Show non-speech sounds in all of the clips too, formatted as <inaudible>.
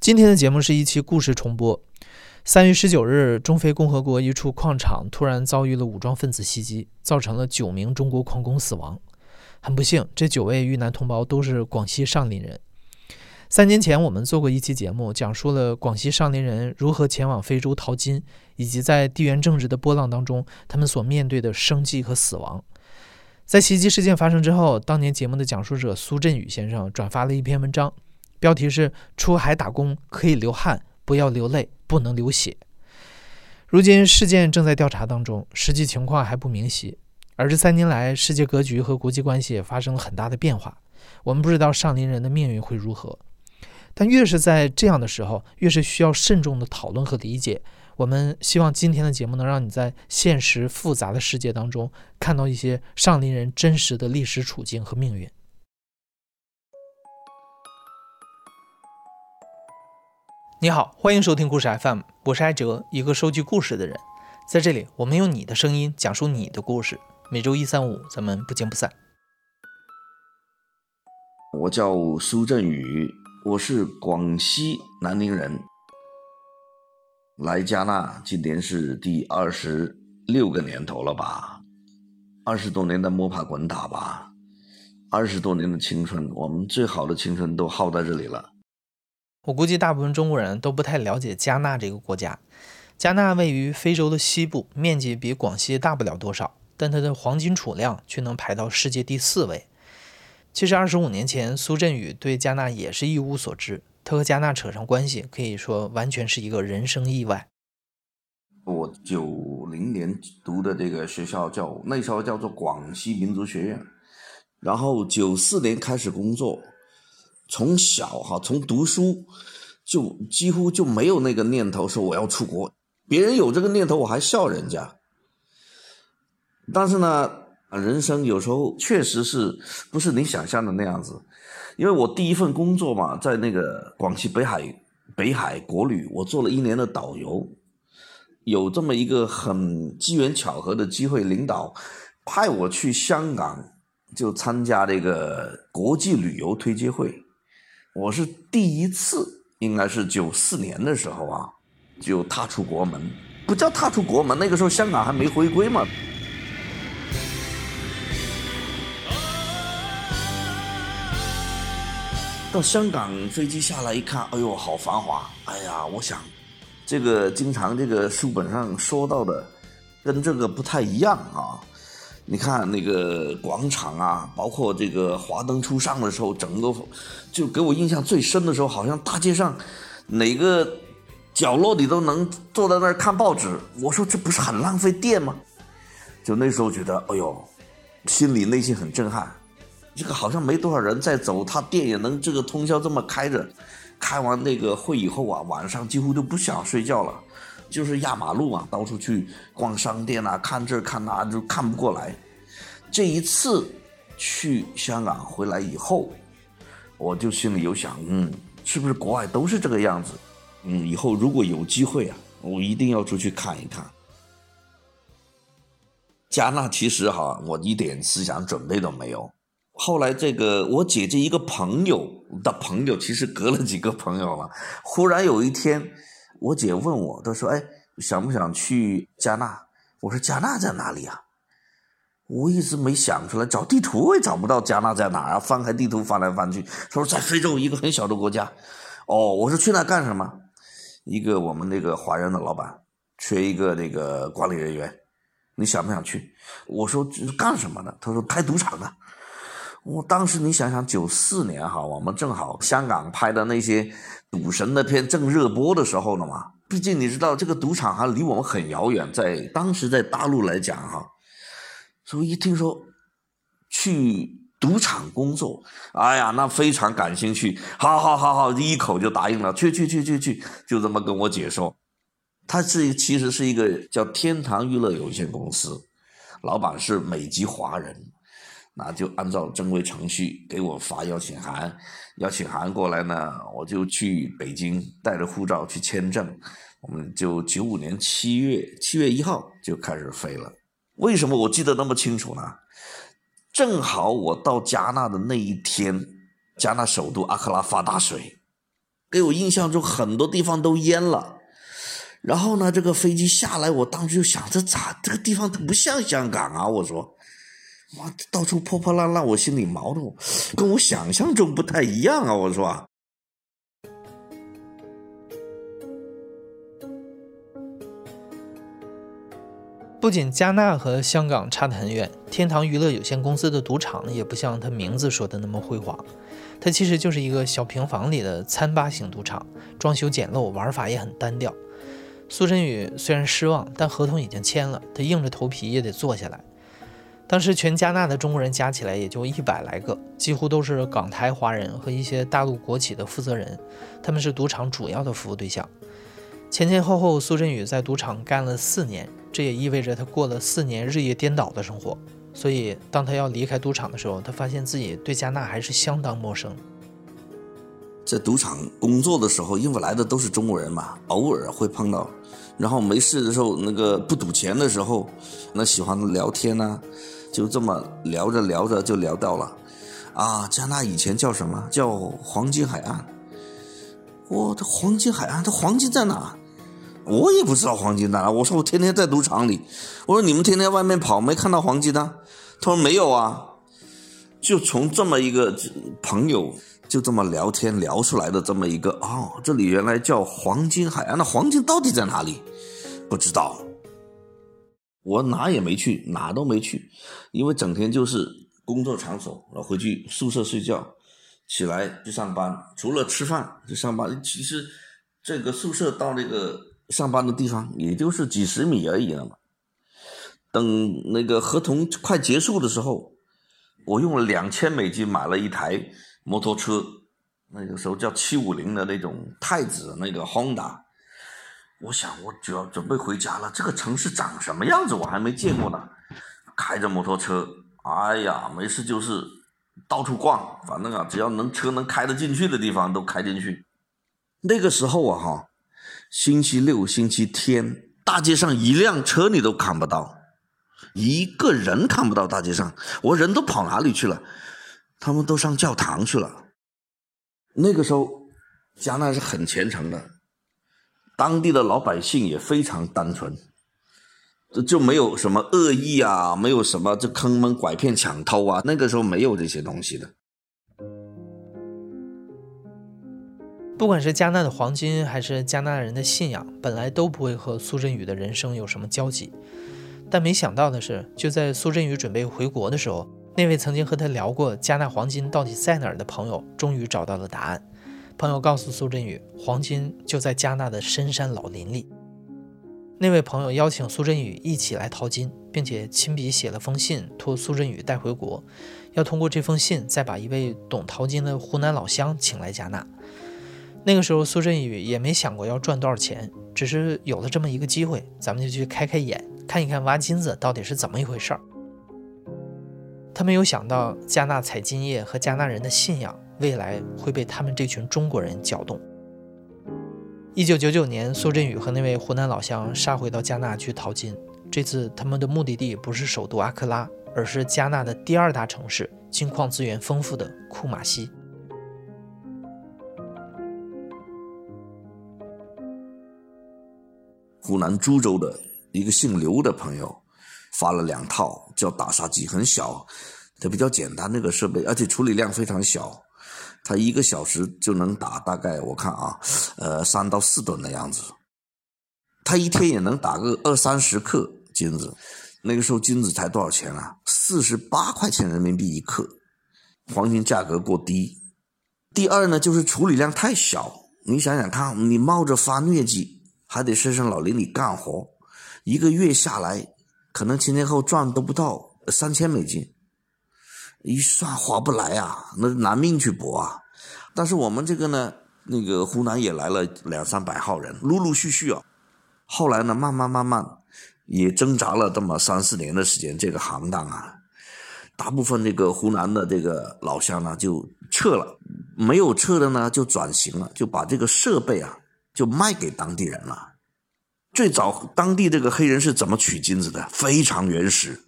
今天的节目是一期故事重播。三月十九日，中非共和国一处矿场突然遭遇了武装分子袭击，造成了九名中国矿工死亡。很不幸，这九位遇难同胞都是广西上林人。三年前，我们做过一期节目，讲述了广西上林人如何前往非洲淘金，以及在地缘政治的波浪当中，他们所面对的生计和死亡。在袭击事件发生之后，当年节目的讲述者苏振宇先生转发了一篇文章，标题是“出海打工可以流汗，不要流泪，不能流血”。如今事件正在调查当中，实际情况还不明晰。而这三年来，世界格局和国际关系也发生了很大的变化，我们不知道上林人的命运会如何。但越是在这样的时候，越是需要慎重的讨论和理解。我们希望今天的节目能让你在现实复杂的世界当中，看到一些上林人真实的历史处境和命运。你好，欢迎收听故事 FM，我是艾哲，一个收集故事的人。在这里，我们用你的声音讲述你的故事。每周一、三、五，咱们不见不散。我叫苏振宇，我是广西南宁人。来加纳今年是第二十六个年头了吧？二十多年的摸爬滚打吧，二十多年的青春，我们最好的青春都耗在这里了。我估计大部分中国人都不太了解加纳这个国家。加纳位于非洲的西部，面积比广西大不了多少，但它的黄金储量却能排到世界第四位。其实二十五年前，苏振宇对加纳也是一无所知。他和加纳扯上关系，可以说完全是一个人生意外。我九零年读的这个学校叫那时候叫做广西民族学院，然后九四年开始工作，从小哈从读书就几乎就没有那个念头说我要出国，别人有这个念头我还笑人家。但是呢，人生有时候确实是不是你想象的那样子。因为我第一份工作嘛，在那个广西北海北海国旅，我做了一年的导游，有这么一个很机缘巧合的机会，领导派我去香港，就参加这个国际旅游推介会，我是第一次，应该是九四年的时候啊，就踏出国门，不叫踏出国门，那个时候香港还没回归嘛。到香港飞机下来一看，哎呦，好繁华！哎呀，我想，这个经常这个书本上说到的，跟这个不太一样啊。你看那个广场啊，包括这个华灯初上的时候，整个就给我印象最深的时候，好像大街上哪个角落里都能坐在那儿看报纸。我说这不是很浪费电吗？就那时候觉得，哎呦，心里内心很震撼。这个好像没多少人在走，他店也能这个通宵这么开着。开完那个会以后啊，晚上几乎都不想睡觉了，就是压马路嘛，到处去逛商店啊，看这看那，就看不过来。这一次去香港回来以后，我就心里有想，嗯，是不是国外都是这个样子？嗯，以后如果有机会啊，我一定要出去看一看。加纳其实哈，我一点思想准备都没有。后来，这个我姐姐一个朋友的朋友，其实隔了几个朋友了。忽然有一天，我姐问我，她说：“哎，想不想去加纳？”我说：“加纳在哪里啊？”我一直没想出来，找地图我也找不到加纳在哪啊！翻开地图翻来翻去，他说在非洲一个很小的国家。哦，我说去那干什么？一个我们那个华人的老板缺一个那个管理人员，你想不想去？我说干什么的？他说开赌场的。我当时你想想，九四年哈，我们正好香港拍的那些赌神的片正热播的时候呢嘛。毕竟你知道，这个赌场还离我们很遥远，在当时在大陆来讲哈，所以一听说去赌场工作，哎呀，那非常感兴趣，好好好好，一口就答应了，去去去去去，就这么跟我姐说。他是其实是一个叫天堂娱乐有限公司，老板是美籍华人。那就按照正规程序给我发邀请函，邀请函过来呢，我就去北京带着护照去签证，我们就九五年七月七月一号就开始飞了。为什么我记得那么清楚呢？正好我到加纳的那一天，加纳首都阿克拉发大水，给我印象中很多地方都淹了。然后呢，这个飞机下来，我当时就想，这咋这个地方不像香港啊？我说，哇，到处破破烂烂，我心里毛的，跟我想象中不太一样啊！我说。不仅加纳和香港差得很远，天堂娱乐有限公司的赌场也不像他名字说的那么辉煌，它其实就是一个小平房里的餐吧型赌场，装修简陋，玩法也很单调。苏振宇虽然失望，但合同已经签了，他硬着头皮也得坐下来。当时全加纳的中国人加起来也就一百来个，几乎都是港台华人和一些大陆国企的负责人，他们是赌场主要的服务对象。前前后后，苏振宇在赌场干了四年，这也意味着他过了四年日夜颠倒的生活。所以，当他要离开赌场的时候，他发现自己对加纳还是相当陌生。在赌场工作的时候，因为来的都是中国人嘛，偶尔会碰到。然后没事的时候，那个不赌钱的时候，那喜欢聊天呢，就这么聊着聊着就聊到了。啊，加纳以前叫什么？叫黄金海岸。我的黄金海岸，这黄金在哪？我也不知道黄金在哪。我说我天天在赌场里。我说你们天天外面跑，没看到黄金呢？他说没有啊。就从这么一个朋友，就这么聊天聊出来的这么一个哦，这里原来叫黄金海岸。那黄金到底在哪里？不知道。我哪也没去，哪都没去，因为整天就是工作场所，然后回去宿舍睡觉，起来就上班，除了吃饭就上班。其实这个宿舍到那个。上班的地方也就是几十米而已了嘛。等那个合同快结束的时候，我用了两千美金买了一台摩托车，那个时候叫七五零的那种太子那个 Honda。我想我就要准备回家了，这个城市长什么样子我还没见过呢。开着摩托车，哎呀，没事就是到处逛，反正啊，只要能车能开得进去的地方都开进去。那个时候啊，哈。星期六、星期天，大街上一辆车你都看不到，一个人看不到。大街上，我人都跑哪里去了？他们都上教堂去了。那个时候，加纳是很虔诚的，当地的老百姓也非常单纯，就没有什么恶意啊，没有什么这坑蒙拐骗、抢偷啊。那个时候没有这些东西的。不管是加纳的黄金，还是加纳人的信仰，本来都不会和苏振宇的人生有什么交集。但没想到的是，就在苏振宇准备回国的时候，那位曾经和他聊过加纳黄金到底在哪儿的朋友，终于找到了答案。朋友告诉苏振宇，黄金就在加纳的深山老林里。那位朋友邀请苏振宇一起来淘金，并且亲笔写了封信，托苏振宇带回国，要通过这封信再把一位懂淘金的湖南老乡请来加纳。那个时候，苏振宇也没想过要赚多少钱，只是有了这么一个机会，咱们就去开开眼，看一看挖金子到底是怎么一回事儿。他没有想到，加纳采金业和加纳人的信仰，未来会被他们这群中国人搅动。一九九九年，苏振宇和那位湖南老乡杀回到加纳去淘金，这次他们的目的地不是首都阿克拉，而是加纳的第二大城市、金矿资源丰富的库马西。湖南株洲的一个姓刘的朋友发了两套，叫打砂机，很小，它比较简单那个设备，而且处理量非常小，他一个小时就能打大概我看啊，呃三到四吨的样子，他一天也能打个二三十克金子，那个时候金子才多少钱啊？四十八块钱人民币一克，黄金价格过低。第二呢，就是处理量太小，你想想看，你冒着发疟疾。还得深山老林里干活，一个月下来，可能前前后赚都不到三千美金，一算划不来啊，那拿命去搏啊！但是我们这个呢，那个湖南也来了两三百号人，陆陆续续啊，后来呢，慢慢慢慢也挣扎了这么三四年的时间，这个行当啊，大部分这个湖南的这个老乡呢就撤了，没有撤的呢就转型了，就把这个设备啊。就卖给当地人了。最早当地这个黑人是怎么取金子的？非常原始，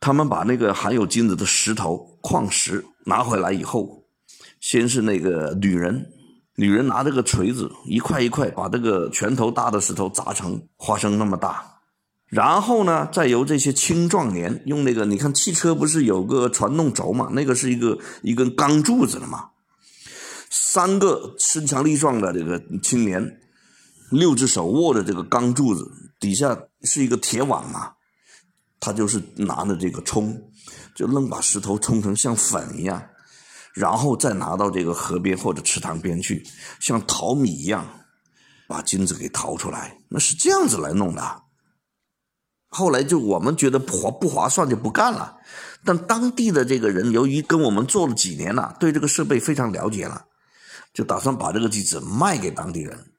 他们把那个含有金子的石头矿石拿回来以后，先是那个女人女人拿这个锤子一块一块把这个拳头大的石头砸成花生那么大，然后呢，再由这些青壮年用那个，你看汽车不是有个传动轴嘛？那个是一个一根钢柱子的嘛，三个身强力壮的这个青年，六只手握着这个钢柱子，底下是一个铁网嘛，他就是拿着这个冲，就愣把石头冲成像粉一样。然后再拿到这个河边或者池塘边去，像淘米一样，把金子给淘出来，那是这样子来弄的。后来就我们觉得划不划算，就不干了。但当地的这个人由于跟我们做了几年了，对这个设备非常了解了，就打算把这个机子卖给当地人。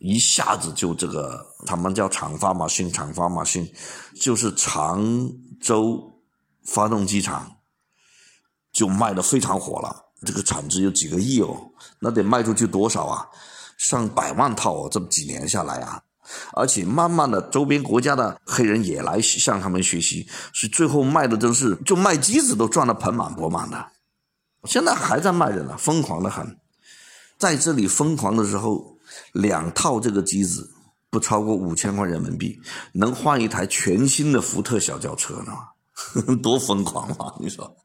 一下子就这个他们叫厂发马逊，厂发马逊，就是常州发动机厂。就卖的非常火了，这个产值有几个亿哦，那得卖出去多少啊？上百万套哦，这么几年下来啊，而且慢慢的周边国家的黑人也来向他们学习，是最后卖的真是就卖机子都赚得盆满钵满的，现在还在卖着呢，疯狂的很，在这里疯狂的时候，两套这个机子不超过五千块人民币，能换一台全新的福特小轿车呢，<laughs> 多疯狂啊！你说。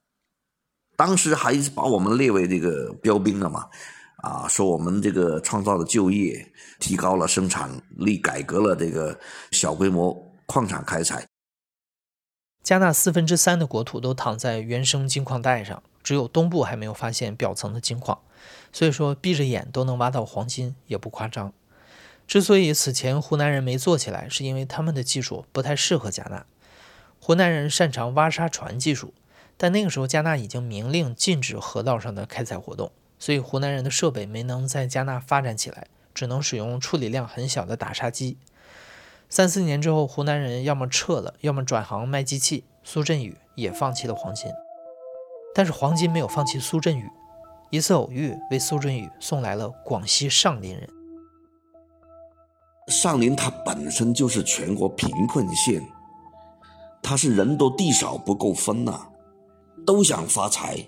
当时还把我们列为这个标兵了嘛？啊，说我们这个创造了就业，提高了生产力，改革了这个小规模矿产开采。加纳四分之三的国土都躺在原生金矿带上，只有东部还没有发现表层的金矿，所以说闭着眼都能挖到黄金也不夸张。之所以此前湖南人没做起来，是因为他们的技术不太适合加纳。湖南人擅长挖沙船技术。但那个时候，加纳已经明令禁止河道上的开采活动，所以湖南人的设备没能在加纳发展起来，只能使用处理量很小的打沙机。三四年之后，湖南人要么撤了，要么转行卖机器。苏振宇也放弃了黄金，但是黄金没有放弃苏振宇。一次偶遇，为苏振宇送来了广西上林人。上林它本身就是全国贫困县，它是人多地少不够分呐。都想发财，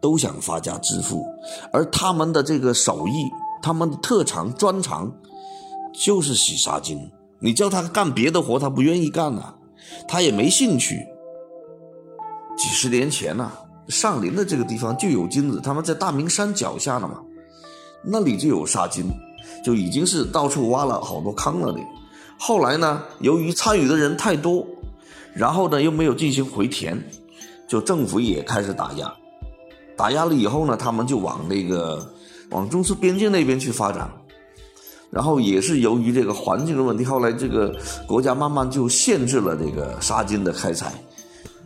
都想发家致富，而他们的这个手艺，他们的特长专长，就是洗纱巾。你叫他干别的活，他不愿意干呐，他也没兴趣。几十年前呐，上林的这个地方就有金子，他们在大明山脚下呢嘛，那里就有沙金，就已经是到处挖了好多坑了的。后来呢，由于参与的人太多，然后呢又没有进行回填。就政府也开始打压，打压了以后呢，他们就往那个往中苏边境那边去发展，然后也是由于这个环境的问题，后来这个国家慢慢就限制了这个沙金的开采，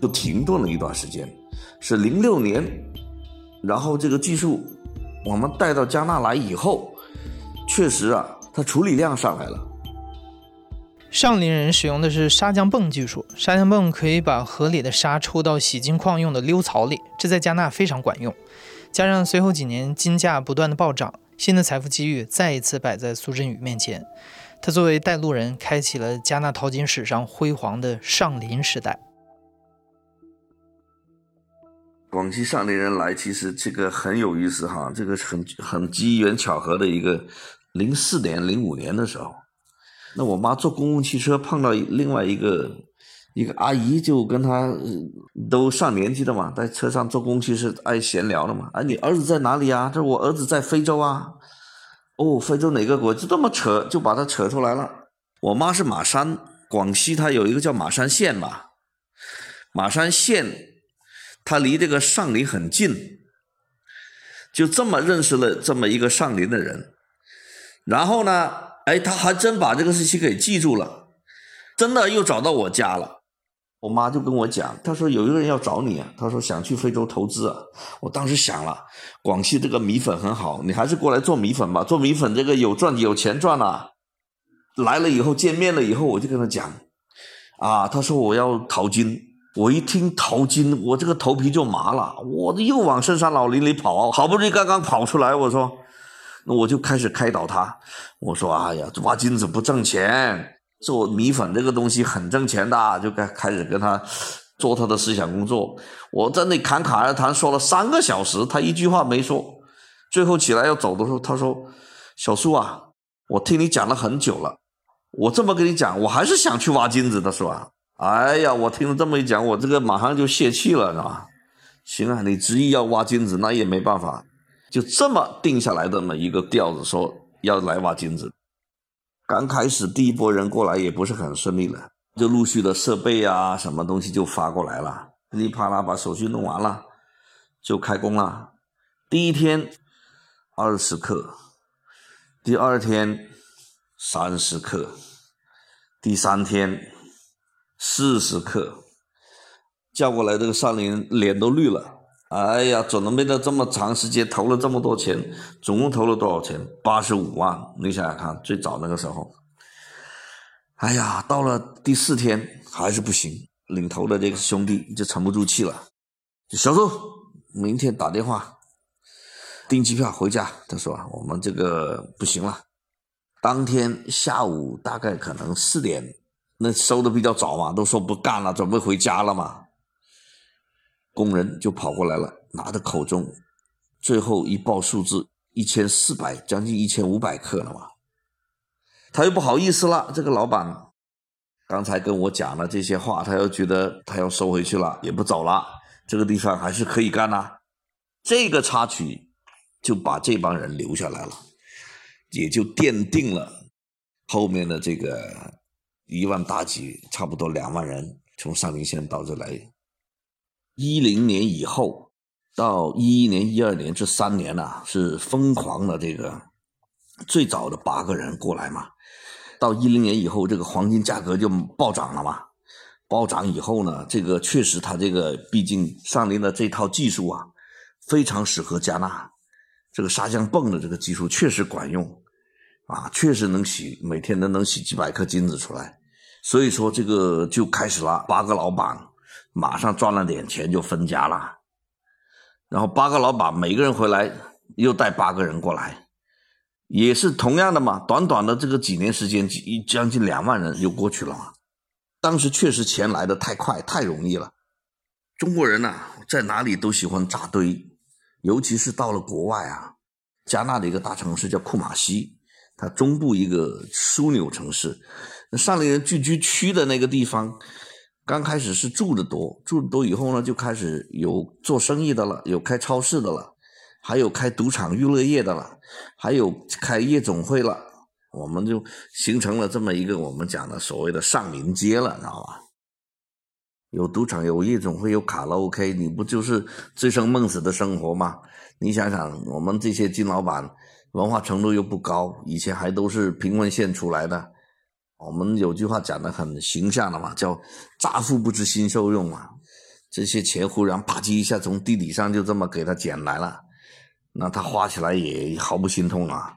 就停顿了一段时间。是零六年，然后这个技术我们带到加纳来以后，确实啊，它处理量上来了。上林人使用的是沙浆泵技术，沙浆泵可以把河里的沙抽到洗金矿用的溜槽里，这在加纳非常管用。加上随后几年金价不断的暴涨，新的财富机遇再一次摆在苏振宇面前。他作为带路人，开启了加纳淘金史上辉煌的上林时代。广西上林人来，其实这个很有意思哈，这个很很机缘巧合的一个零四年、零五年的时候。那我妈坐公共汽车碰到另外一个一个阿姨，就跟她都上年纪了嘛，在车上坐公共汽车爱闲聊了嘛。哎，你儿子在哪里啊？这我儿子在非洲啊。哦，非洲哪个国？就这么扯，就把他扯出来了。我妈是马山，广西它有一个叫马山县嘛。马山县，他离这个上林很近，就这么认识了这么一个上林的人。然后呢？哎，他还真把这个事情给记住了，真的又找到我家了。我妈就跟我讲，她说有一个人要找你啊，她说想去非洲投资啊。我当时想了，广西这个米粉很好，你还是过来做米粉吧，做米粉这个有赚有钱赚啊。来了以后见面了以后，我就跟他讲，啊，他说我要淘金，我一听淘金，我这个头皮就麻了，我又往深山老林里跑，好不容易刚刚跑出来，我说。那我就开始开导他，我说：“哎呀，挖金子不挣钱，做米粉这个东西很挣钱的。”就开开始跟他做他的思想工作。我在那侃侃而谈说了三个小时，他一句话没说。最后起来要走的时候，他说：“小苏啊，我听你讲了很久了，我这么跟你讲，我还是想去挖金子的，是吧？”哎呀，我听了这么一讲，我这个马上就泄气了，是吧？行啊，你执意要挖金子，那也没办法，就这么定下来的那么一个调子，说要来挖金子。刚开始第一波人过来也不是很顺利了，就陆续的设备啊，什么东西就发过来了，噼里啪啦把手续弄完了，就开工了。第一天二十克，第二天三十克，第三天四十克，叫过来这个上林脸都绿了。哎呀，准备了这么长时间，投了这么多钱，总共投了多少钱？八十五万。你想想看，最早那个时候，哎呀，到了第四天还是不行，领头的这个兄弟就沉不住气了，小周，明天打电话订机票回家。他说我们这个不行了。当天下午大概可能四点，那收的比较早嘛，都说不干了，准备回家了嘛。工人就跑过来了，拿着口中，最后一报数字一千四百，将近一千五百克了嘛。他又不好意思了，这个老板刚才跟我讲了这些话，他又觉得他要收回去了，也不走了。这个地方还是可以干呐。这个插曲就把这帮人留下来了，也就奠定了后面的这个一万大几，差不多两万人从上林县到这来。一零年以后到一一年、一二年这三年呐，是疯狂的这个最早的八个人过来嘛。到一零年以后，这个黄金价格就暴涨了嘛。暴涨以后呢，这个确实它这个毕竟上林的这套技术啊，非常适合加纳。这个砂浆泵的这个技术确实管用啊，确实能洗，每天都能洗几百颗金子出来。所以说这个就开始了，八个老板。马上赚了点钱就分家了，然后八个老板每个人回来又带八个人过来，也是同样的嘛。短短的这个几年时间，一将近两万人又过去了嘛。当时确实钱来的太快太容易了。中国人呐，在哪里都喜欢扎堆，尤其是到了国外啊。加纳的一个大城市叫库马西，它中部一个枢纽城市，上林人聚居区的那个地方。刚开始是住的多，住的多以后呢，就开始有做生意的了，有开超市的了，还有开赌场娱乐业的了，还有开夜总会了，我们就形成了这么一个我们讲的所谓的上林街了，知道吧？有赌场，有夜总会，有卡拉 OK，你不就是醉生梦死的生活吗？你想想，我们这些金老板文化程度又不高，以前还都是贫困县出来的。我们有句话讲的很形象的嘛，叫“乍富不知新受用”嘛。这些钱忽然啪叽一下从地底上就这么给他捡来了，那他花起来也毫不心痛啊，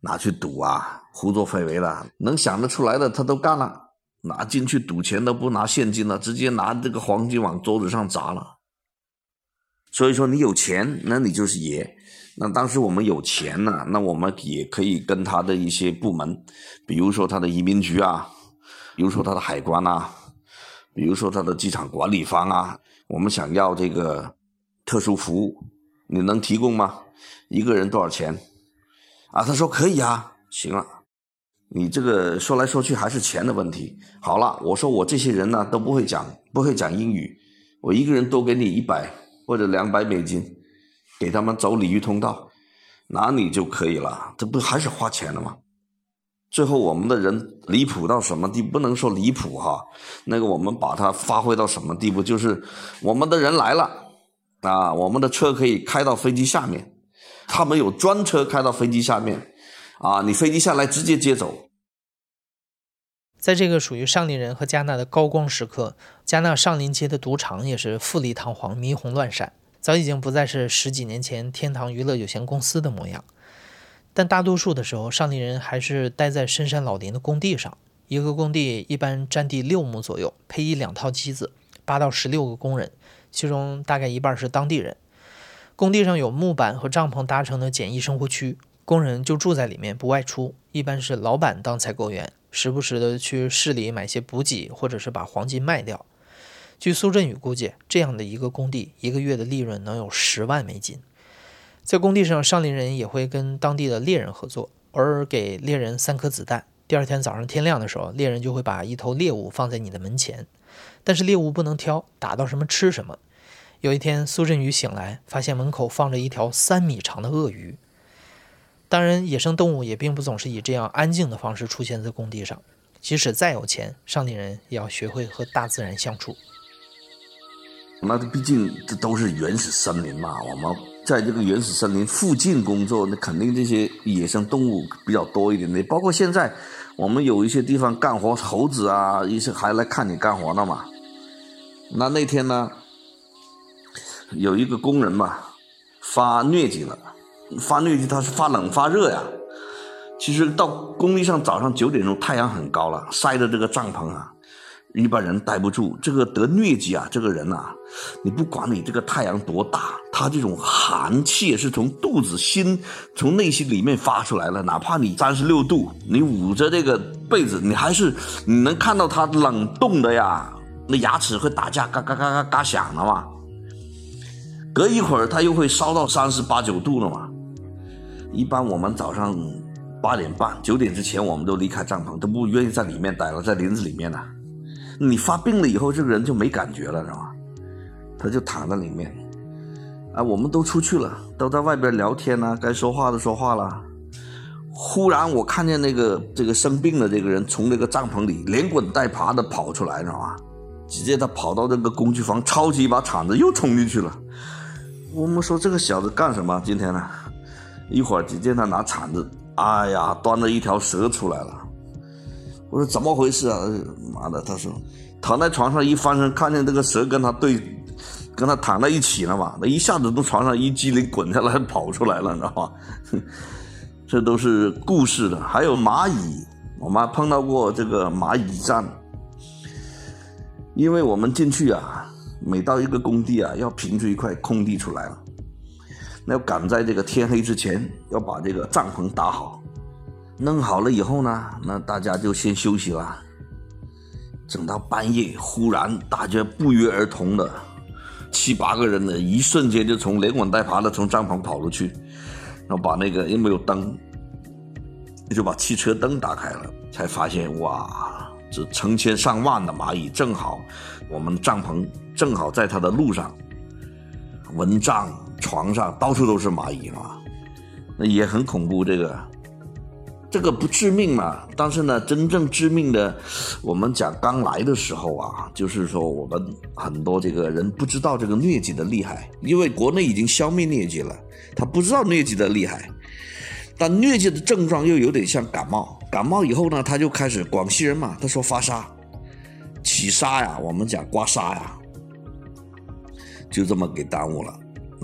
拿去赌啊，胡作非为了，能想得出来的他都干了。拿进去赌钱都不拿现金了，直接拿这个黄金往桌子上砸了。所以说，你有钱，那你就是爷。那当时我们有钱呢，那我们也可以跟他的一些部门，比如说他的移民局啊，比如说他的海关啊，比如说他的机场管理方啊，我们想要这个特殊服务，你能提供吗？一个人多少钱？啊，他说可以啊，行了，你这个说来说去还是钱的问题。好了，我说我这些人呢都不会讲，不会讲英语，我一个人多给你一百或者两百美金。给他们走鲤鱼通道，那你就可以了。这不还是花钱的吗？最后我们的人离谱到什么地？不能说离谱哈，那个我们把它发挥到什么地步？就是我们的人来了啊，我们的车可以开到飞机下面，他们有专车开到飞机下面，啊，你飞机下来直接接走。在这个属于上林人和加纳的高光时刻，加纳上林街的赌场也是富丽堂皇、霓虹乱闪。早已经不再是十几年前天堂娱乐有限公司的模样，但大多数的时候，上林人还是待在深山老林的工地上。一个工地一般占地六亩左右，配一两套机子，八到十六个工人，其中大概一半是当地人。工地上有木板和帐篷搭成的简易生活区，工人就住在里面不外出。一般是老板当采购员，时不时的去市里买些补给，或者是把黄金卖掉。据苏振宇估计，这样的一个工地，一个月的利润能有十万美金。在工地上，上林人也会跟当地的猎人合作，偶尔给猎人三颗子弹。第二天早上天亮的时候，猎人就会把一头猎物放在你的门前，但是猎物不能挑，打到什么吃什么。有一天，苏振宇醒来，发现门口放着一条三米长的鳄鱼。当然，野生动物也并不总是以这样安静的方式出现在工地上。即使再有钱，上林人也要学会和大自然相处。那毕竟这都是原始森林嘛，我们在这个原始森林附近工作，那肯定这些野生动物比较多一点的。包括现在我们有一些地方干活，猴子啊，一些还来看你干活呢嘛。那那天呢，有一个工人嘛，发疟疾了，发疟疾他是发冷发热呀。其实到工地上早上九点钟，太阳很高了，晒的这个帐篷啊。一般人待不住，这个得疟疾啊，这个人呐，你不管你这个太阳多大，他这种寒气是从肚子心，从内心里面发出来了。哪怕你三十六度，你捂着这个被子，你还是你能看到他冷冻的呀，那牙齿会打架，嘎嘎嘎嘎嘎响的嘛。隔一会儿他又会烧到三十八九度了嘛。一般我们早上八点半、九点之前，我们都离开帐篷，都不愿意在里面待了，在林子里面呢。你发病了以后，这个人就没感觉了，知道吗？他就躺在里面，啊，我们都出去了，都在外边聊天呢，该说话的说话了。忽然我看见那个这个生病的这个人从那个帐篷里连滚带爬的跑出来，知道吗？直接他跑到那个工具房，抄起一把铲子又冲进去了。我们说这个小子干什么？今天呢？一会儿只见他拿铲子，哎呀，端了一条蛇出来了。我说怎么回事啊？妈的！他说躺在床上一翻身，看见这个蛇跟他对，跟他躺在一起了嘛。那一下子从床上一激灵滚下来跑出来了，你知道吗？<laughs> 这都是故事的。还有蚂蚁，我们碰到过这个蚂蚁战。因为我们进去啊，每到一个工地啊，要平出一块空地出来了，那要赶在这个天黑之前要把这个帐篷搭好。弄好了以后呢，那大家就先休息了。整到半夜，忽然大家不约而同的，七八个人呢，一瞬间就从连滚带爬的从帐篷跑出去，然后把那个又没有灯，就把汽车灯打开了，才发现哇，这成千上万的蚂蚁，正好我们帐篷正好在它的路上，蚊帐、床上到处都是蚂蚁啊，那也很恐怖这个。这个不致命嘛？但是呢，真正致命的，我们讲刚来的时候啊，就是说我们很多这个人不知道这个疟疾的厉害，因为国内已经消灭疟疾了，他不知道疟疾的厉害。但疟疾的症状又有点像感冒，感冒以后呢，他就开始广西人嘛，他说发沙，起沙呀，我们讲刮痧呀，就这么给耽误了。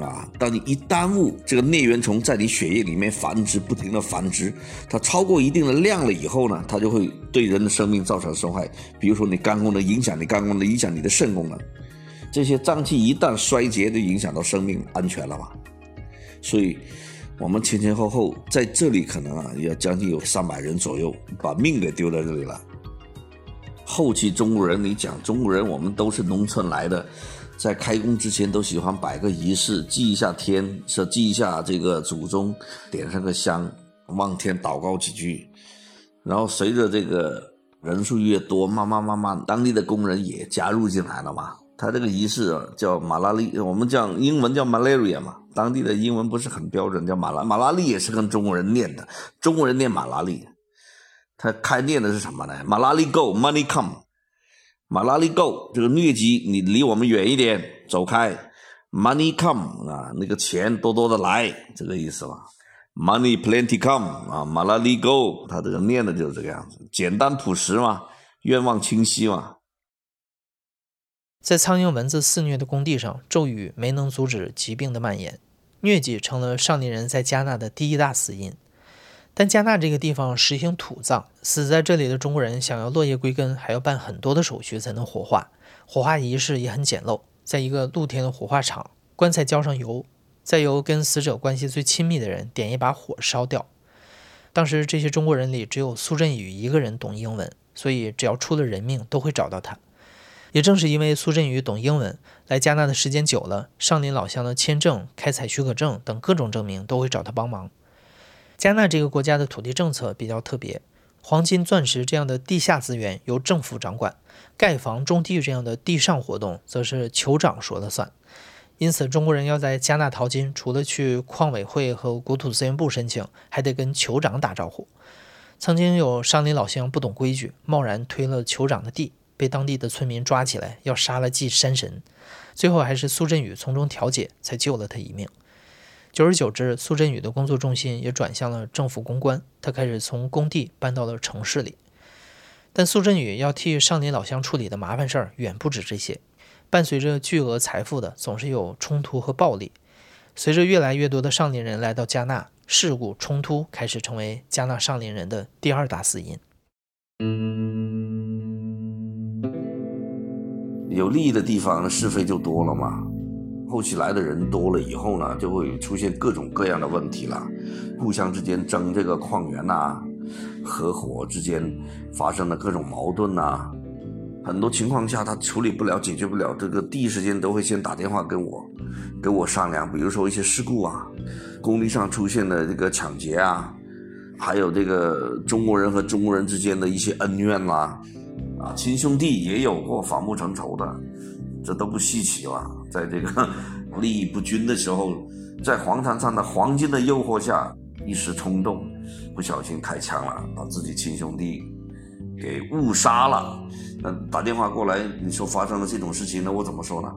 啊！当你一耽误这个疟原虫在你血液里面繁殖，不停的繁殖，它超过一定的量了以后呢，它就会对人的生命造成损害。比如说你肝功能影响你肝功能，影响你的肾功能，这些脏器一旦衰竭，就影响到生命安全了嘛。所以，我们前前后后在这里可能啊，要将近有三百人左右把命给丢在这里了。后期中国人，你讲中国人，我们都是农村来的。在开工之前都喜欢摆个仪式，祭一下天，说祭一下这个祖宗，点上个香，望天祷告几句。然后随着这个人数越多，慢慢慢慢，当地的工人也加入进来了嘛。他这个仪式叫马拉利，我们讲英文叫 malaria 嘛。当地的英文不是很标准，叫马拉马拉利也是跟中国人念的，中国人念马拉利。他开念的是什么呢？马拉利 go money come。马拉利 go，这个疟疾你离我们远一点，走开。Money come 啊，那个钱多多的来，这个意思吧。Money plenty come 啊，马拉利 go，他这个念的就是这个样子，简单朴实嘛，愿望清晰嘛。在苍蝇蚊子肆虐的工地上，咒语没能阻止疾病的蔓延，疟疾成了上林人在加纳的第一大死因。但加纳这个地方实行土葬，死在这里的中国人想要落叶归根，还要办很多的手续才能火化。火化仪式也很简陋，在一个露天的火化场，棺材浇上油，再由跟死者关系最亲密的人点一把火烧掉。当时这些中国人里只有苏振宇一个人懂英文，所以只要出了人命都会找到他。也正是因为苏振宇懂英文，来加纳的时间久了，上林老乡的签证、开采许可证等各种证明都会找他帮忙。加纳这个国家的土地政策比较特别，黄金、钻石这样的地下资源由政府掌管，盖房、种地这样的地上活动则是酋长说了算。因此，中国人要在加纳淘金，除了去矿委会和国土资源部申请，还得跟酋长打招呼。曾经有山林老乡不懂规矩，贸然推了酋长的地。被当地的村民抓起来，要杀了祭山神，最后还是苏振宇从中调解，才救了他一命。久而久之，苏振宇的工作重心也转向了政府公关，他开始从工地搬到了城市里。但苏振宇要替上林老乡处理的麻烦事儿远不止这些，伴随着巨额财富的总是有冲突和暴力。随着越来越多的上林人来到加纳，事故冲突开始成为加纳上林人的第二大死因。有利益的地方，是非就多了嘛。后期来的人多了以后呢，就会出现各种各样的问题了。互相之间争这个矿源呐，合伙之间发生的各种矛盾呐，很多情况下他处理不了、解决不了，这个第一时间都会先打电话跟我，跟我商量。比如说一些事故啊，工地上出现的这个抢劫啊，还有这个中国人和中国人之间的一些恩怨啦。啊，亲兄弟也有过反目成仇的，这都不稀奇了。在这个 <laughs> 利益不均的时候，在黄滩上的黄金的诱惑下，一时冲动，不小心开枪了，把自己亲兄弟给误杀了。那打电话过来，你说发生了这种事情，那我怎么说呢？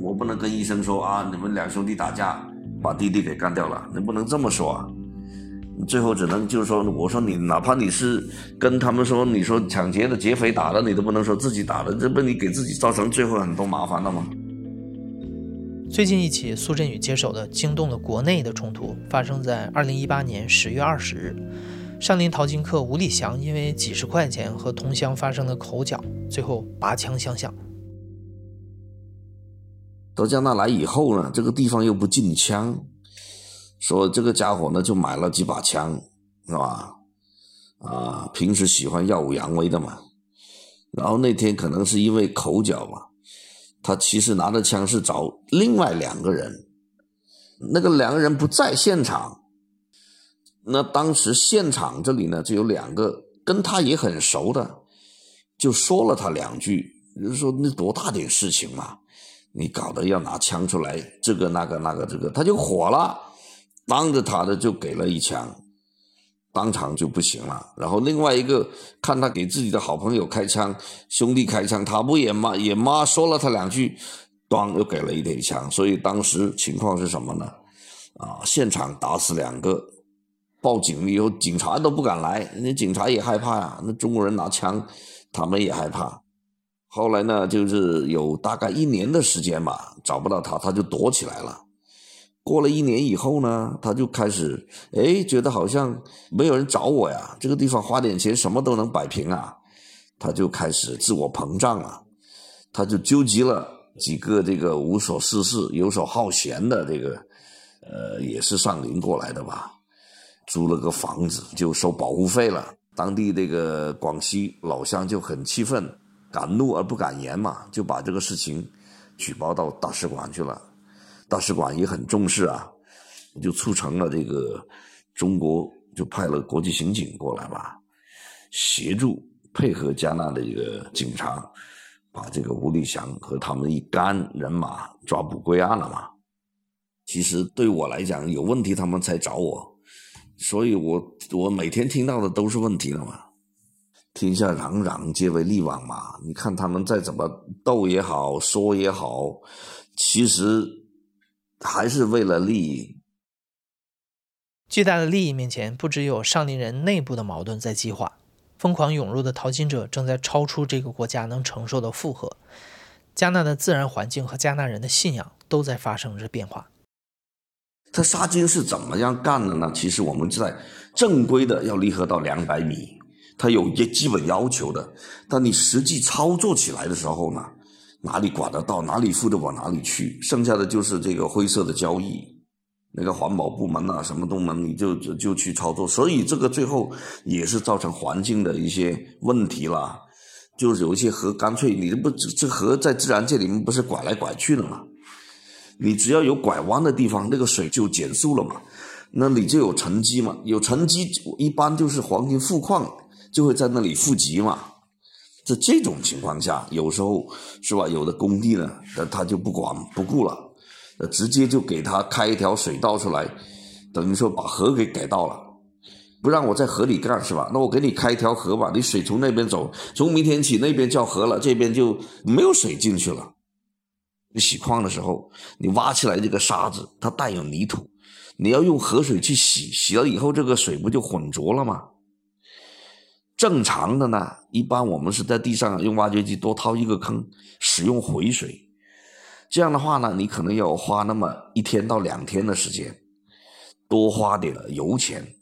我不能跟医生说啊，你们两兄弟打架，把弟弟给干掉了，你不能这么说啊。最后只能就是说，我说你哪怕你是跟他们说，你说抢劫的劫匪打的，你都不能说自己打的，这不你给自己造成最后很多麻烦了吗？最近一起苏振宇接手的惊动了国内的冲突，发生在二零一八年十月二十日，上林淘金客吴立祥因为几十块钱和同乡发生了口角，最后拔枪相向。到加纳来以后呢，这个地方又不禁枪。说这个家伙呢，就买了几把枪，是吧？啊，平时喜欢耀武扬威的嘛。然后那天可能是因为口角嘛，他其实拿着枪是找另外两个人，那个两个人不在现场。那当时现场这里呢，就有两个跟他也很熟的，就说了他两句，就说那多大点事情嘛，你搞得要拿枪出来，这个那个那个这个，他就火了。当着他的就给了一枪，当场就不行了。然后另外一个看他给自己的好朋友开枪，兄弟开枪，他不也骂也骂说了他两句，当又给了一点枪。所以当时情况是什么呢？啊，现场打死两个，报警以后警察都不敢来，那警察也害怕呀。那中国人拿枪，他们也害怕。后来呢，就是有大概一年的时间吧，找不到他，他就躲起来了。过了一年以后呢，他就开始哎，觉得好像没有人找我呀，这个地方花点钱什么都能摆平啊，他就开始自我膨胀了，他就纠集了几个这个无所事事、游手好闲的这个，呃，也是上林过来的吧，租了个房子就收保护费了。当地这个广西老乡就很气愤，敢怒而不敢言嘛，就把这个事情举报到大使馆去了。大使馆也很重视啊，就促成了这个中国就派了国际刑警过来吧，协助配合加纳的一个警察，把这个吴立祥和他们一干人马抓捕归案了嘛。其实对我来讲，有问题他们才找我，所以我我每天听到的都是问题了嘛。天下攘攘，皆为利往嘛。你看他们再怎么斗也好，说也好，其实。还是为了利益。巨大的利益面前，不只有上林人内部的矛盾在激化，疯狂涌入的淘金者正在超出这个国家能承受的负荷。加纳的自然环境和加纳人的信仰都在发生着变化。他杀金是怎么样干的呢？其实我们在正规的要离合到两百米，它有一些基本要求的。但你实际操作起来的时候呢？哪里管得到，哪里付得往哪里去，剩下的就是这个灰色的交易，那个环保部门啊，什么部门你就就去操作，所以这个最后也是造成环境的一些问题啦，就是有一些河，干脆你这不这河在自然界里面不是拐来拐去的吗？你只要有拐弯的地方，那个水就减速了嘛，那你就有沉积嘛，有沉积一般就是黄金富矿就会在那里富集嘛。在这种情况下，有时候是吧？有的工地呢，他他就不管不顾了，直接就给他开一条水道出来，等于说把河给改道了。不让我在河里干是吧？那我给你开一条河吧，你水从那边走，从明天起那边叫河了，这边就没有水进去了。你洗矿的时候，你挖起来这个沙子，它带有泥土，你要用河水去洗，洗了以后这个水不就浑浊了吗？正常的呢，一般我们是在地上用挖掘机多掏一个坑，使用回水，这样的话呢，你可能要花那么一天到两天的时间，多花点油钱。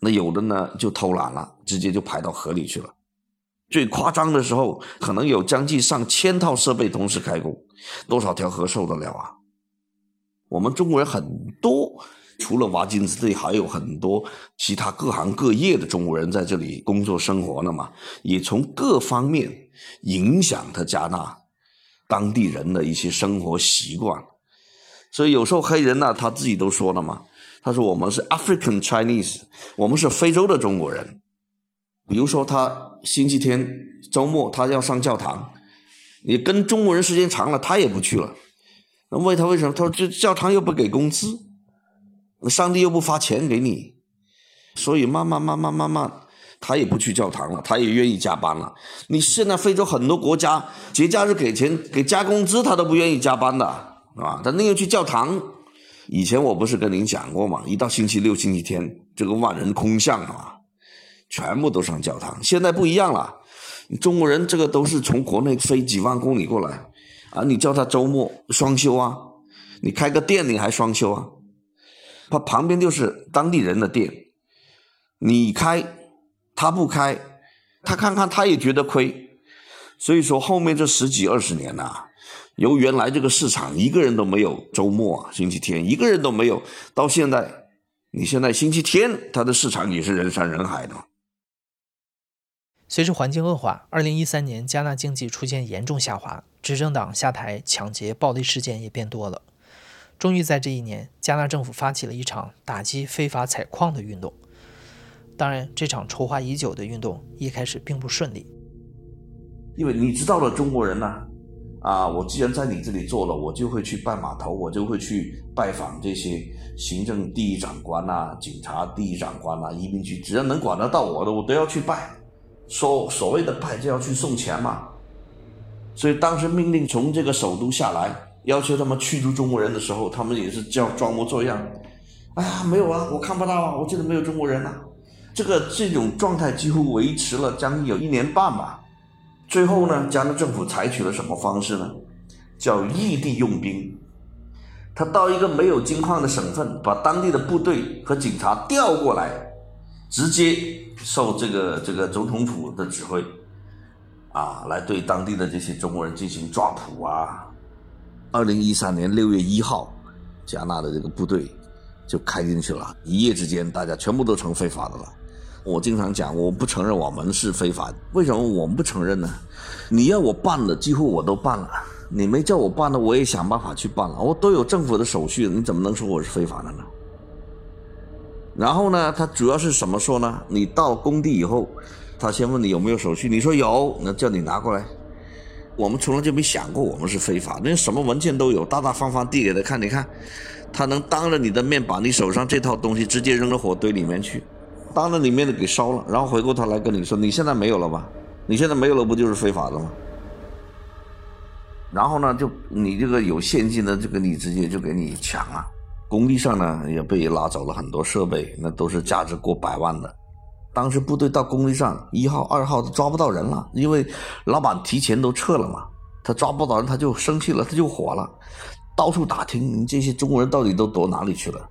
那有的呢就偷懒了，直接就排到河里去了。最夸张的时候，可能有将近上千套设备同时开工，多少条河受得了啊？我们中国人很多，除了挖金子队，还有很多其他各行各业的中国人在这里工作生活了嘛，也从各方面影响他加纳当地人的一些生活习惯。所以有时候黑人呢，他自己都说了嘛。他说：“我们是 African Chinese，我们是非洲的中国人。比如说，他星期天周末他要上教堂，你跟中国人时间长了，他也不去了。那问他为什么？他说：这教堂又不给工资，上帝又不发钱给你，所以慢慢慢慢慢慢，他也不去教堂了，他也愿意加班了。你现在非洲很多国家节假日给钱给加工资，他都不愿意加班的，啊，他宁愿去教堂。”以前我不是跟您讲过吗？一到星期六、星期天，这个万人空巷啊，全部都上教堂。现在不一样了，中国人这个都是从国内飞几万公里过来啊，你叫他周末双休啊，你开个店你还双休啊？他旁边就是当地人的店，你开他不开，他看看他也觉得亏，所以说后面这十几二十年呐。由原来这个市场一个人都没有，周末啊、星期天一个人都没有，到现在，你现在星期天它的市场也是人山人海的。随着环境恶化，二零一三年加纳经济出现严重下滑，执政党下台，抢劫暴力事件也变多了。终于在这一年，加纳政府发起了一场打击非法采矿的运动。当然，这场筹划已久的运动一开始并不顺利，因为你知道了中国人呢。啊，我既然在你这里做了，我就会去拜码头，我就会去拜访这些行政第一长官呐、警察第一长官呐、移民局，只要能管得到我的，我都要去拜。说所谓的拜，就要去送钱嘛。所以当时命令从这个首都下来，要求他们驱逐中国人的时候，他们也是叫装模作样。哎呀，没有啊，我看不到啊，我这里没有中国人呐。这个这种状态几乎维持了将近有一年半吧。最后呢，加纳政府采取了什么方式呢？叫异地用兵。他到一个没有金矿的省份，把当地的部队和警察调过来，直接受这个这个总统府的指挥，啊，来对当地的这些中国人进行抓捕啊。二零一三年六月一号，加纳的这个部队就开进去了，一夜之间，大家全部都成非法的了。我经常讲，我不承认我们是非法。为什么我们不承认呢？你要我办的，几乎我都办了；你没叫我办的，我也想办法去办了。我都有政府的手续，你怎么能说我是非法的呢？然后呢，他主要是怎么说呢？你到工地以后，他先问你有没有手续，你说有，那叫你拿过来。我们从来就没想过我们是非法，那什么文件都有，大大方方递给他看，你看，他能当着你的面把你手上这套东西直接扔到火堆里面去。当着里面的给烧了，然后回过头来跟你说：“你现在没有了吧？你现在没有了，不就是非法的吗？”然后呢，就你这个有现金的这个，你直接就给你抢了。工地上呢也被拉走了很多设备，那都是价值过百万的。当时部队到工地上，一号、二号都抓不到人了，因为老板提前都撤了嘛。他抓不到人，他就生气了，他就火了，到处打听这些中国人到底都躲哪里去了。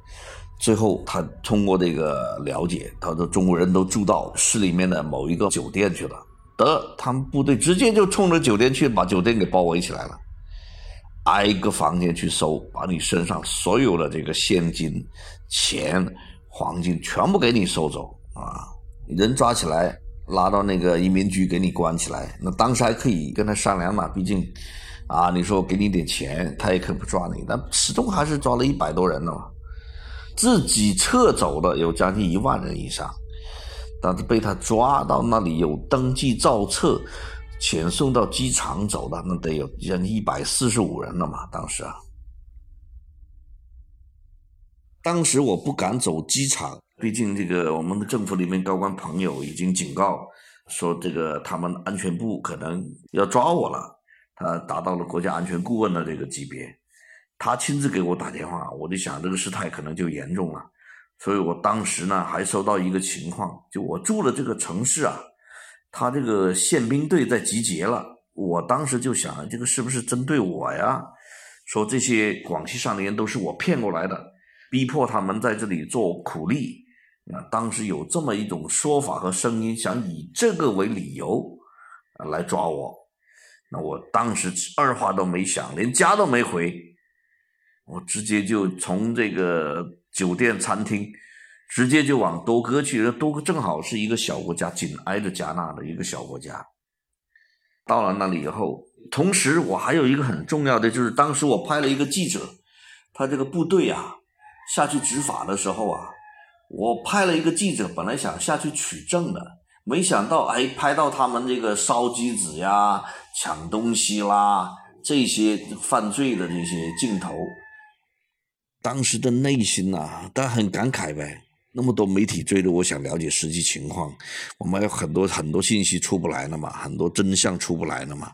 最后，他通过这个了解，他说中国人都住到市里面的某一个酒店去了。得，他们部队直接就冲着酒店去，把酒店给包围起来了，挨个房间去搜，把你身上所有的这个现金、钱、黄金全部给你收走啊！人抓起来，拉到那个移民局给你关起来。那当时还可以跟他商量嘛，毕竟啊，你说给你点钱，他也可不抓你。但始终还是抓了一百多人呢嘛，自己撤走的有将近一万人以上，但是被他抓到那里有登记造册。遣送到机场走的那得有人一百四十五人了嘛？当时啊，当时我不敢走机场，毕竟这个我们的政府里面高官朋友已经警告说，这个他们安全部可能要抓我了。他达到了国家安全顾问的这个级别，他亲自给我打电话，我就想这个事态可能就严重了。所以我当时呢还收到一个情况，就我住的这个城市啊。他这个宪兵队在集结了，我当时就想，这个是不是针对我呀？说这些广西上的人都是我骗过来的，逼迫他们在这里做苦力。啊，当时有这么一种说法和声音，想以这个为理由来抓我。那我当时二话都没想，连家都没回，我直接就从这个酒店餐厅。直接就往多哥去，多哥正好是一个小国家，紧挨着加纳的一个小国家。到了那里以后，同时我还有一个很重要的，就是当时我派了一个记者，他这个部队啊下去执法的时候啊，我派了一个记者，本来想下去取证的，没想到哎，拍到他们这个烧机子呀、抢东西啦这些犯罪的这些镜头，当时的内心呐，但很感慨呗。那么多媒体追着我想了解实际情况，我们有很多很多信息出不来了嘛，很多真相出不来了嘛。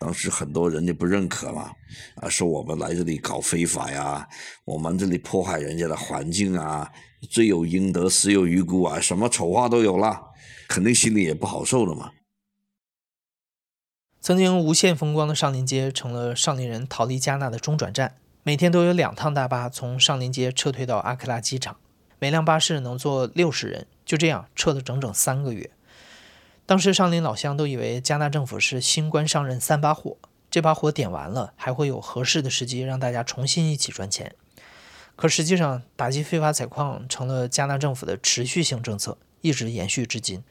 当时很多人就不认可嘛，啊，说我们来这里搞非法呀，我们这里破坏人家的环境啊，罪有应得，死有余辜啊，什么丑话都有了，肯定心里也不好受了嘛。曾经无限风光的上林街成了上林人逃离加纳的中转站，每天都有两趟大巴从上林街撤退到阿克拉机场。每辆巴士能坐六十人，就这样撤了整整三个月。当时上林老乡都以为加纳政府是新官上任三把火，这把火点完了，还会有合适的时机让大家重新一起赚钱。可实际上，打击非法采矿成了加纳政府的持续性政策，一直延续至今。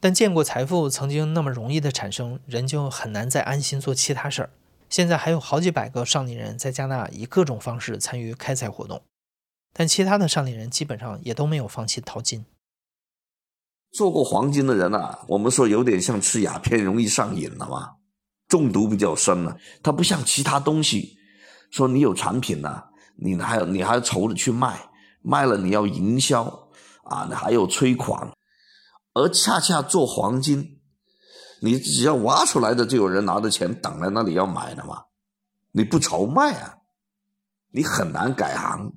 但见过财富曾经那么容易的产生，人就很难再安心做其他事儿。现在还有好几百个上林人在加纳以各种方式参与开采活动。但其他的上林人基本上也都没有放弃淘金。做过黄金的人啊，我们说有点像吃鸦片容易上瘾了嘛，中毒比较深了。它不像其他东西，说你有产品呐，你还有你还愁着去卖，卖了你要营销啊，你还有催款。而恰恰做黄金，你只要挖出来的就有人拿着钱等在那里要买的嘛，你不愁卖啊，你很难改行。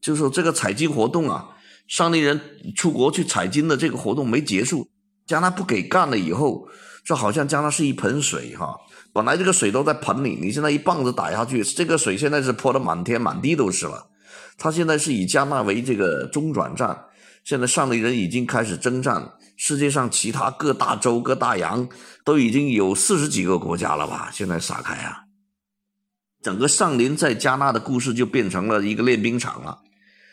就是说这个采集活动啊，上林人出国去采金的这个活动没结束，加纳不给干了以后，就好像加纳是一盆水哈，本来这个水都在盆里，你现在一棒子打下去，这个水现在是泼的满天满地都是了。他现在是以加纳为这个中转站，现在上林人已经开始征战世界上其他各大洲各大洋，都已经有四十几个国家了吧？现在撒开啊，整个上林在加纳的故事就变成了一个练兵场了。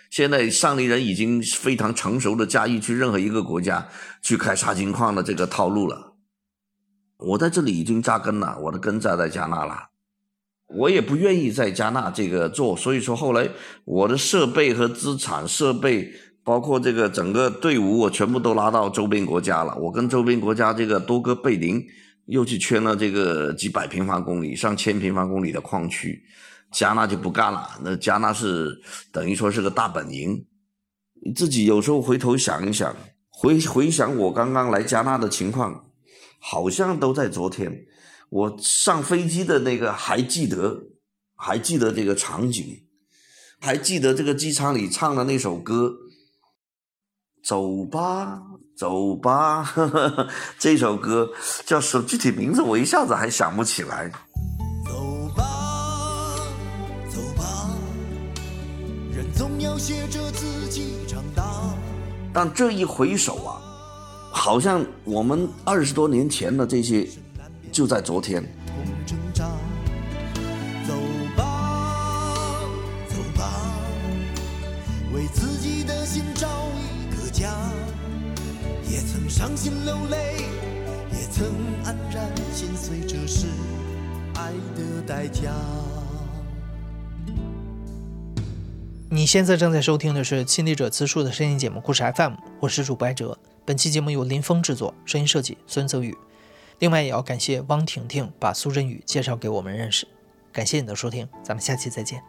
现在上林人已经非常成熟的驾驭去任何一个国家去开沙金矿的这个套路了。我在这里已经扎根了，我的根扎在加纳了。我也不愿意在加纳这个做，所以说后来我的设备和资产设备，包括这个整个队伍，我全部都拉到周边国家了。我跟周边国家这个多哥贝林又去圈了这个几百平方公里、上千平方公里的矿区。加纳就不干了，那加纳是等于说是个大本营。你自己有时候回头想一想，回回想我刚刚来加纳的情况，好像都在昨天。我上飞机的那个还记得，还记得这个场景，还记得这个机场里唱的那首歌，走吧，走吧，<laughs> 这首歌叫什具体名字？我一下子还想不起来。但这一回首啊，好像我们二十多年前的这些，就在昨天。走吧，走吧，为自己的心找一个家，也也曾伤心流泪，也曾黯然心碎，这是爱的代价。你现在正在收听的是《亲历者自述》的声音节目《故事 FM》，我是主播艾哲。本期节目由林峰制作，声音设计孙泽宇。另外，也要感谢汪婷婷把苏振宇介绍给我们认识。感谢你的收听，咱们下期再见。